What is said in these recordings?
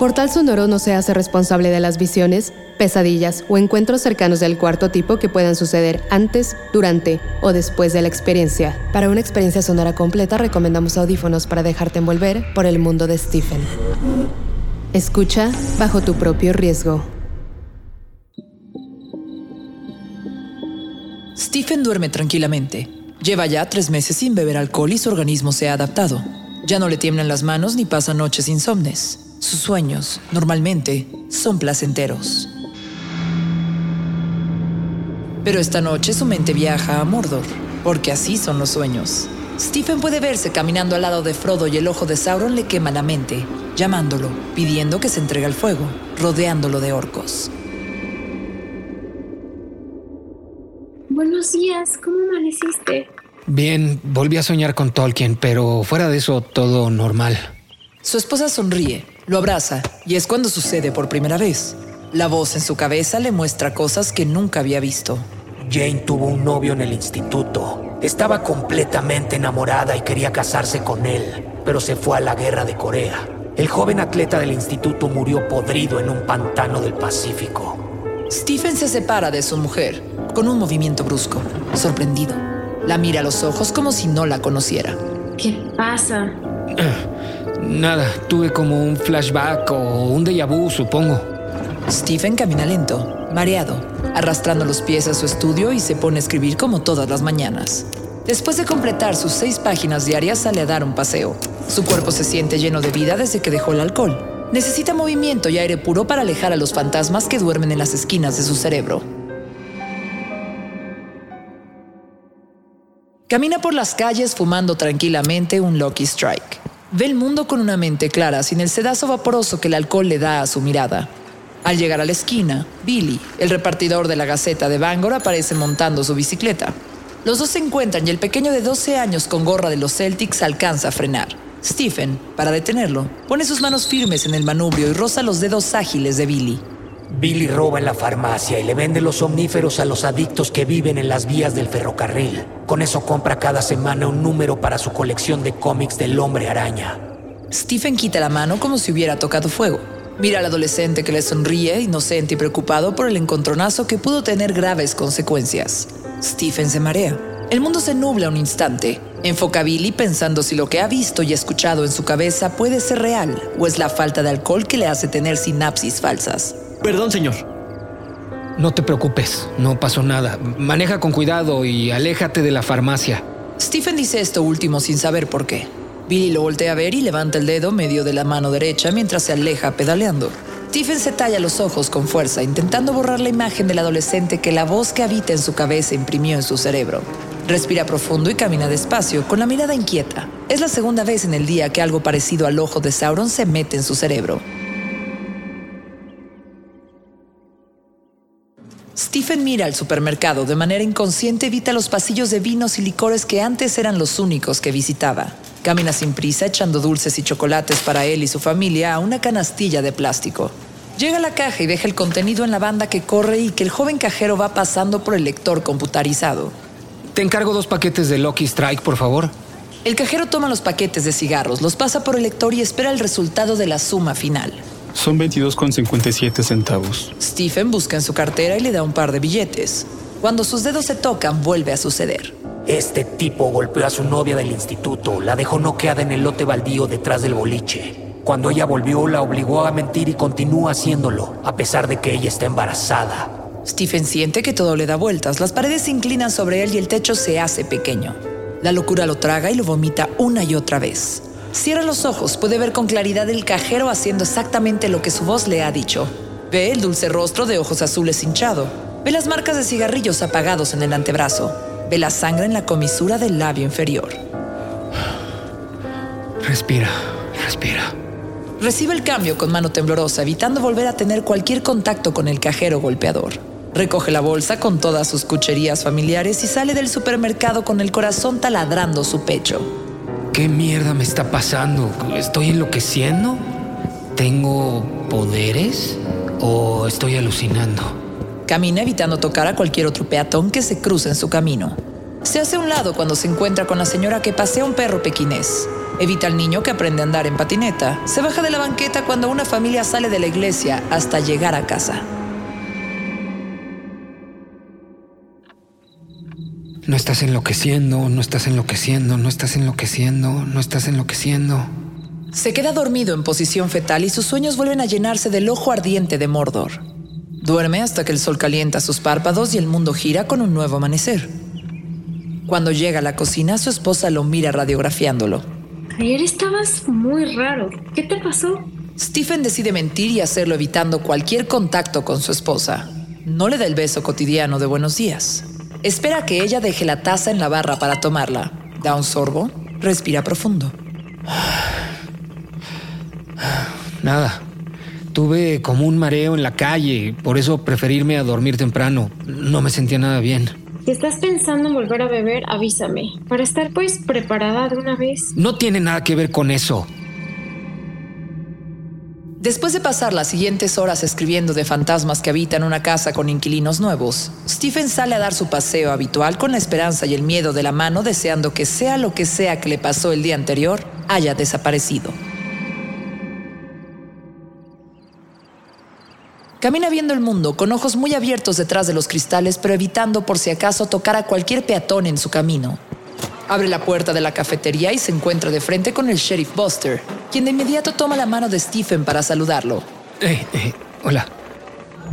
Portal Sonoro no se hace responsable de las visiones, pesadillas o encuentros cercanos del cuarto tipo que puedan suceder antes, durante o después de la experiencia. Para una experiencia sonora completa recomendamos audífonos para dejarte envolver por el mundo de Stephen. Escucha bajo tu propio riesgo. Stephen duerme tranquilamente. Lleva ya tres meses sin beber alcohol y su organismo se ha adaptado. Ya no le tiemblan las manos ni pasa noches insomnes. Sus sueños, normalmente, son placenteros. Pero esta noche su mente viaja a Mordor, porque así son los sueños. Stephen puede verse caminando al lado de Frodo y el ojo de Sauron le quema la mente, llamándolo, pidiendo que se entregue al fuego, rodeándolo de orcos. Buenos días, ¿cómo amaneciste? Bien, volví a soñar con Tolkien, pero fuera de eso todo normal. Su esposa sonríe, lo abraza y es cuando sucede por primera vez. La voz en su cabeza le muestra cosas que nunca había visto. Jane tuvo un novio en el instituto. Estaba completamente enamorada y quería casarse con él, pero se fue a la guerra de Corea. El joven atleta del instituto murió podrido en un pantano del Pacífico. Stephen se separa de su mujer con un movimiento brusco, sorprendido. La mira a los ojos como si no la conociera. ¿Qué pasa? Nada, tuve como un flashback o un déjà vu, supongo. Stephen camina lento, mareado, arrastrando los pies a su estudio y se pone a escribir como todas las mañanas. Después de completar sus seis páginas diarias, sale a dar un paseo. Su cuerpo se siente lleno de vida desde que dejó el alcohol. Necesita movimiento y aire puro para alejar a los fantasmas que duermen en las esquinas de su cerebro. Camina por las calles fumando tranquilamente un Lucky Strike. Ve el mundo con una mente clara, sin el sedazo vaporoso que el alcohol le da a su mirada. Al llegar a la esquina, Billy, el repartidor de la Gaceta de Bangor, aparece montando su bicicleta. Los dos se encuentran y el pequeño de 12 años con gorra de los Celtics alcanza a frenar. Stephen, para detenerlo, pone sus manos firmes en el manubrio y roza los dedos ágiles de Billy. Billy roba en la farmacia y le vende los omníferos a los adictos que viven en las vías del ferrocarril. Con eso compra cada semana un número para su colección de cómics del hombre araña. Stephen quita la mano como si hubiera tocado fuego. Mira al adolescente que le sonríe, inocente y preocupado por el encontronazo que pudo tener graves consecuencias. Stephen se marea. El mundo se nubla un instante. Enfoca a Billy pensando si lo que ha visto y escuchado en su cabeza puede ser real o es la falta de alcohol que le hace tener sinapsis falsas. Perdón, señor. No te preocupes, no pasó nada. Maneja con cuidado y aléjate de la farmacia. Stephen dice esto último sin saber por qué. Billy lo voltea a ver y levanta el dedo medio de la mano derecha mientras se aleja pedaleando. Stephen se talla los ojos con fuerza, intentando borrar la imagen del adolescente que la voz que habita en su cabeza imprimió en su cerebro. Respira profundo y camina despacio, con la mirada inquieta. Es la segunda vez en el día que algo parecido al ojo de Sauron se mete en su cerebro. Stephen mira al supermercado. De manera inconsciente evita los pasillos de vinos y licores que antes eran los únicos que visitaba. Camina sin prisa echando dulces y chocolates para él y su familia a una canastilla de plástico. Llega a la caja y deja el contenido en la banda que corre y que el joven cajero va pasando por el lector computarizado. Te encargo dos paquetes de Lucky Strike, por favor. El cajero toma los paquetes de cigarros, los pasa por el lector y espera el resultado de la suma final. Son 22,57 centavos. Stephen busca en su cartera y le da un par de billetes. Cuando sus dedos se tocan, vuelve a suceder. Este tipo golpeó a su novia del instituto, la dejó noqueada en el lote baldío detrás del boliche. Cuando ella volvió, la obligó a mentir y continúa haciéndolo, a pesar de que ella está embarazada. Stephen siente que todo le da vueltas, las paredes se inclinan sobre él y el techo se hace pequeño. La locura lo traga y lo vomita una y otra vez. Cierra los ojos, puede ver con claridad el cajero haciendo exactamente lo que su voz le ha dicho. Ve el dulce rostro de ojos azules hinchado. Ve las marcas de cigarrillos apagados en el antebrazo. Ve la sangre en la comisura del labio inferior. Respira, respira. Recibe el cambio con mano temblorosa, evitando volver a tener cualquier contacto con el cajero golpeador. Recoge la bolsa con todas sus cucherías familiares y sale del supermercado con el corazón taladrando su pecho. ¿Qué mierda me está pasando? ¿Estoy enloqueciendo? ¿Tengo poderes? ¿O estoy alucinando? Camina evitando tocar a cualquier otro peatón que se cruce en su camino. Se hace a un lado cuando se encuentra con la señora que pasea un perro pequinés. Evita al niño que aprende a andar en patineta. Se baja de la banqueta cuando una familia sale de la iglesia hasta llegar a casa. No estás enloqueciendo, no estás enloqueciendo, no estás enloqueciendo, no estás enloqueciendo. Se queda dormido en posición fetal y sus sueños vuelven a llenarse del ojo ardiente de Mordor. Duerme hasta que el sol calienta sus párpados y el mundo gira con un nuevo amanecer. Cuando llega a la cocina, su esposa lo mira radiografiándolo. Ayer estabas muy raro. ¿Qué te pasó? Stephen decide mentir y hacerlo evitando cualquier contacto con su esposa. No le da el beso cotidiano de buenos días. Espera que ella deje la taza en la barra para tomarla. Da un sorbo, respira profundo. Nada. Tuve como un mareo en la calle, por eso preferirme a dormir temprano. No me sentía nada bien. Si estás pensando en volver a beber, avísame, para estar pues preparada de una vez. No tiene nada que ver con eso. Después de pasar las siguientes horas escribiendo de fantasmas que habitan una casa con inquilinos nuevos, Stephen sale a dar su paseo habitual con la esperanza y el miedo de la mano, deseando que sea lo que sea que le pasó el día anterior, haya desaparecido. Camina viendo el mundo con ojos muy abiertos detrás de los cristales, pero evitando por si acaso tocar a cualquier peatón en su camino. Abre la puerta de la cafetería y se encuentra de frente con el sheriff Buster, quien de inmediato toma la mano de Stephen para saludarlo. Eh, eh, hola.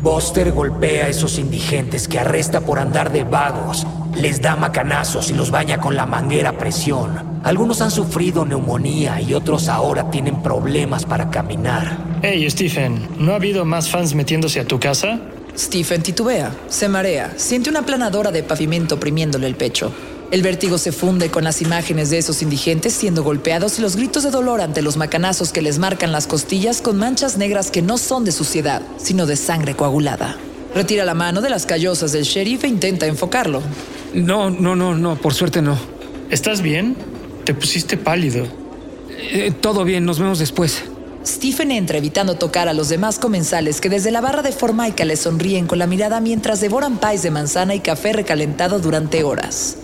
Buster golpea a esos indigentes que arresta por andar de vagos, les da macanazos y los baña con la manguera a presión. Algunos han sufrido neumonía y otros ahora tienen problemas para caminar. Hey, Stephen, ¿no ha habido más fans metiéndose a tu casa? Stephen titubea, se marea, siente una planadora de pavimento oprimiéndole el pecho. El vértigo se funde con las imágenes de esos indigentes siendo golpeados y los gritos de dolor ante los macanazos que les marcan las costillas con manchas negras que no son de suciedad, sino de sangre coagulada. Retira la mano de las callosas del sheriff e intenta enfocarlo. No, no, no, no, por suerte no. ¿Estás bien? Te pusiste pálido. Eh, todo bien, nos vemos después. Stephen entra evitando tocar a los demás comensales que desde la barra de Formaica le sonríen con la mirada mientras devoran pies de manzana y café recalentado durante horas.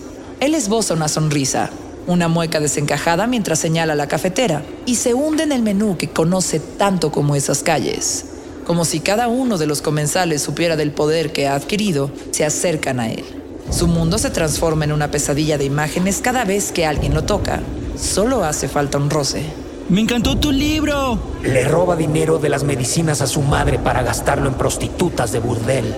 Él esboza una sonrisa, una mueca desencajada mientras señala la cafetera y se hunde en el menú que conoce tanto como esas calles. Como si cada uno de los comensales supiera del poder que ha adquirido, se acercan a él. Su mundo se transforma en una pesadilla de imágenes cada vez que alguien lo toca. Solo hace falta un roce. ¡Me encantó tu libro! Le roba dinero de las medicinas a su madre para gastarlo en prostitutas de burdel.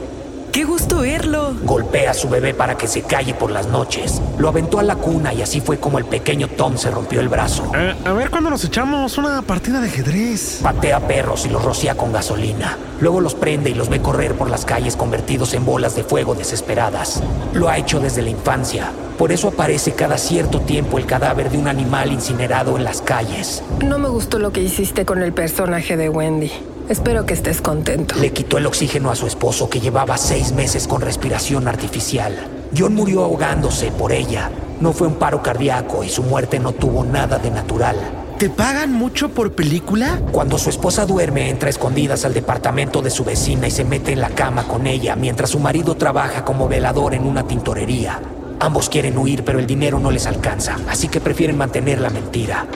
¡Qué gusto verlo! Golpea a su bebé para que se calle por las noches. Lo aventó a la cuna y así fue como el pequeño Tom se rompió el brazo. Eh, a ver cuándo nos echamos una partida de ajedrez. Patea perros y los rocía con gasolina. Luego los prende y los ve correr por las calles convertidos en bolas de fuego desesperadas. Lo ha hecho desde la infancia. Por eso aparece cada cierto tiempo el cadáver de un animal incinerado en las calles. No me gustó lo que hiciste con el personaje de Wendy. Espero que estés contento. Le quitó el oxígeno a su esposo que llevaba seis meses con respiración artificial. John murió ahogándose por ella. No fue un paro cardíaco y su muerte no tuvo nada de natural. ¿Te pagan mucho por película? Cuando su esposa duerme, entra a escondidas al departamento de su vecina y se mete en la cama con ella mientras su marido trabaja como velador en una tintorería. Ambos quieren huir, pero el dinero no les alcanza, así que prefieren mantener la mentira.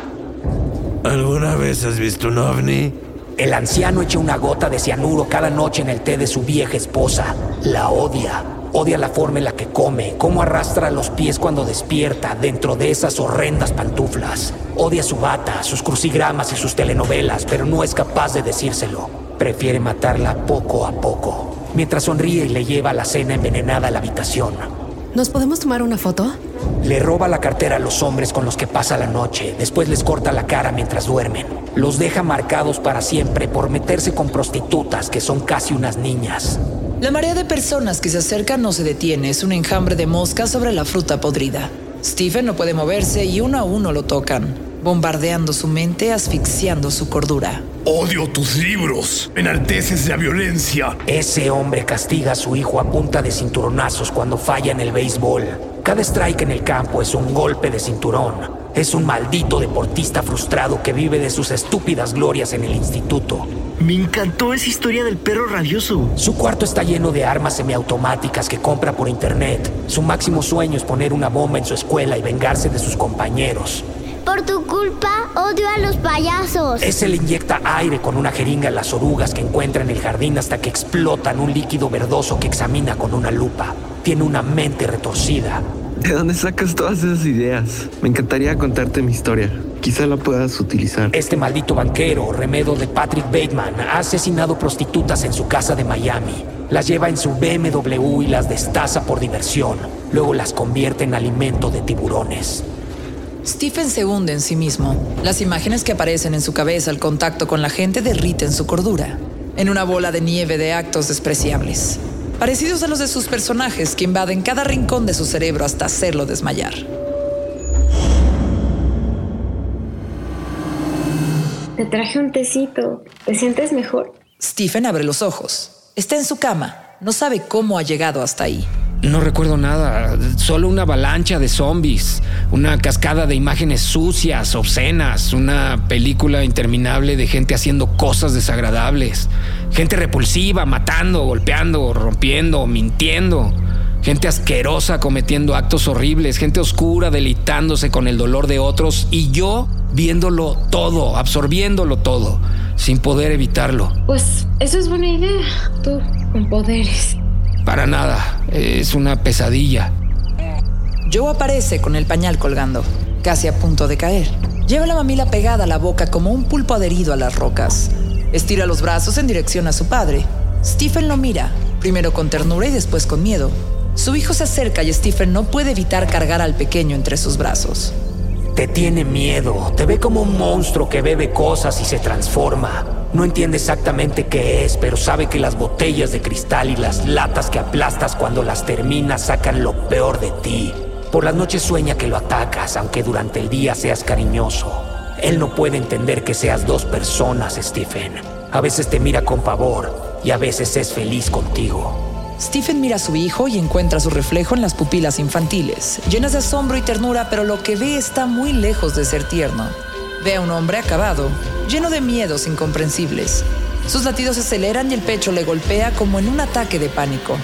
¿Alguna vez has visto un ovni? El anciano echa una gota de cianuro cada noche en el té de su vieja esposa. La odia. Odia la forma en la que come, cómo arrastra los pies cuando despierta dentro de esas horrendas pantuflas. Odia su bata, sus crucigramas y sus telenovelas, pero no es capaz de decírselo. Prefiere matarla poco a poco, mientras sonríe y le lleva la cena envenenada a la habitación. ¿Nos podemos tomar una foto? Le roba la cartera a los hombres con los que pasa la noche, después les corta la cara mientras duermen. Los deja marcados para siempre por meterse con prostitutas que son casi unas niñas. La marea de personas que se acercan no se detiene, es un enjambre de moscas sobre la fruta podrida. Stephen no puede moverse y uno a uno lo tocan, bombardeando su mente, asfixiando su cordura. Odio tus libros. Enalteces la violencia. Ese hombre castiga a su hijo a punta de cinturonazos cuando falla en el béisbol. Cada strike en el campo es un golpe de cinturón. Es un maldito deportista frustrado que vive de sus estúpidas glorias en el instituto. Me encantó esa historia del perro rabioso. Su cuarto está lleno de armas semiautomáticas que compra por internet. Su máximo sueño es poner una bomba en su escuela y vengarse de sus compañeros. Por tu culpa, odio a los payasos. Ese le inyecta aire con una jeringa a las orugas que encuentra en el jardín hasta que explotan un líquido verdoso que examina con una lupa. Tiene una mente retorcida. ¿De dónde sacas todas esas ideas? Me encantaría contarte mi historia. Quizá la puedas utilizar. Este maldito banquero, remedo de Patrick Bateman, ha asesinado prostitutas en su casa de Miami. Las lleva en su BMW y las destaza por diversión. Luego las convierte en alimento de tiburones. Stephen se hunde en sí mismo. Las imágenes que aparecen en su cabeza al contacto con la gente derriten su cordura, en una bola de nieve de actos despreciables, parecidos a los de sus personajes que invaden cada rincón de su cerebro hasta hacerlo desmayar. Te traje un tecito. ¿Te sientes mejor? Stephen abre los ojos. Está en su cama. No sabe cómo ha llegado hasta ahí. No recuerdo nada, solo una avalancha de zombies, una cascada de imágenes sucias, obscenas, una película interminable de gente haciendo cosas desagradables, gente repulsiva, matando, golpeando, rompiendo, mintiendo, gente asquerosa cometiendo actos horribles, gente oscura deleitándose con el dolor de otros. Y yo viéndolo todo, absorbiéndolo todo, sin poder evitarlo. Pues eso es buena idea, tú con poderes. Para nada, es una pesadilla. Joe aparece con el pañal colgando, casi a punto de caer. Lleva la mamila pegada a la boca como un pulpo adherido a las rocas. Estira los brazos en dirección a su padre. Stephen lo mira, primero con ternura y después con miedo. Su hijo se acerca y Stephen no puede evitar cargar al pequeño entre sus brazos. Te tiene miedo, te ve como un monstruo que bebe cosas y se transforma. No entiende exactamente qué es, pero sabe que las botellas de cristal y las latas que aplastas cuando las terminas sacan lo peor de ti. Por las noches sueña que lo atacas, aunque durante el día seas cariñoso. Él no puede entender que seas dos personas, Stephen. A veces te mira con favor y a veces es feliz contigo. Stephen mira a su hijo y encuentra su reflejo en las pupilas infantiles, llenas de asombro y ternura, pero lo que ve está muy lejos de ser tierno. Ve a un hombre acabado, lleno de miedos incomprensibles. Sus latidos se aceleran y el pecho le golpea como en un ataque de pánico.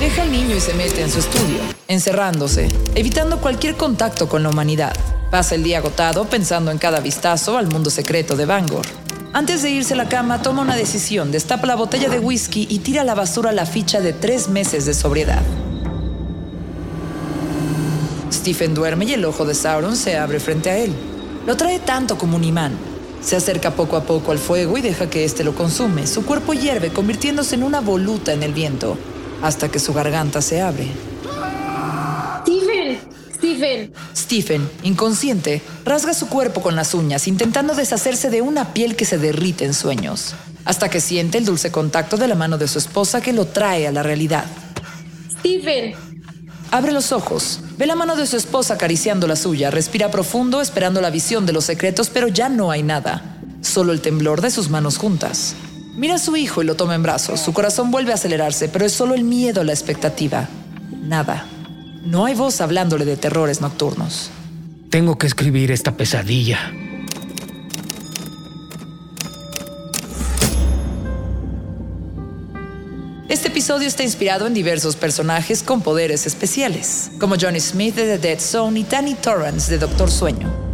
Deja al niño y se mete en su estudio, encerrándose, evitando cualquier contacto con la humanidad. Pasa el día agotado pensando en cada vistazo al mundo secreto de Bangor. Antes de irse a la cama, toma una decisión, destapa la botella de whisky y tira a la basura la ficha de tres meses de sobriedad. Stephen duerme y el ojo de Sauron se abre frente a él. Lo trae tanto como un imán. Se acerca poco a poco al fuego y deja que éste lo consume. Su cuerpo hierve, convirtiéndose en una voluta en el viento, hasta que su garganta se abre. ¡Stephen! Inconsciente, rasga su cuerpo con las uñas, intentando deshacerse de una piel que se derrite en sueños, hasta que siente el dulce contacto de la mano de su esposa que lo trae a la realidad. ¡Stephen! Abre los ojos, ve la mano de su esposa acariciando la suya, respira profundo esperando la visión de los secretos, pero ya no hay nada, solo el temblor de sus manos juntas. Mira a su hijo y lo toma en brazos, su corazón vuelve a acelerarse, pero es solo el miedo a la expectativa. Nada. No hay voz hablándole de terrores nocturnos. Tengo que escribir esta pesadilla. Este episodio está inspirado en diversos personajes con poderes especiales, como Johnny Smith de The Dead Zone y Danny Torrance de Doctor Sueño.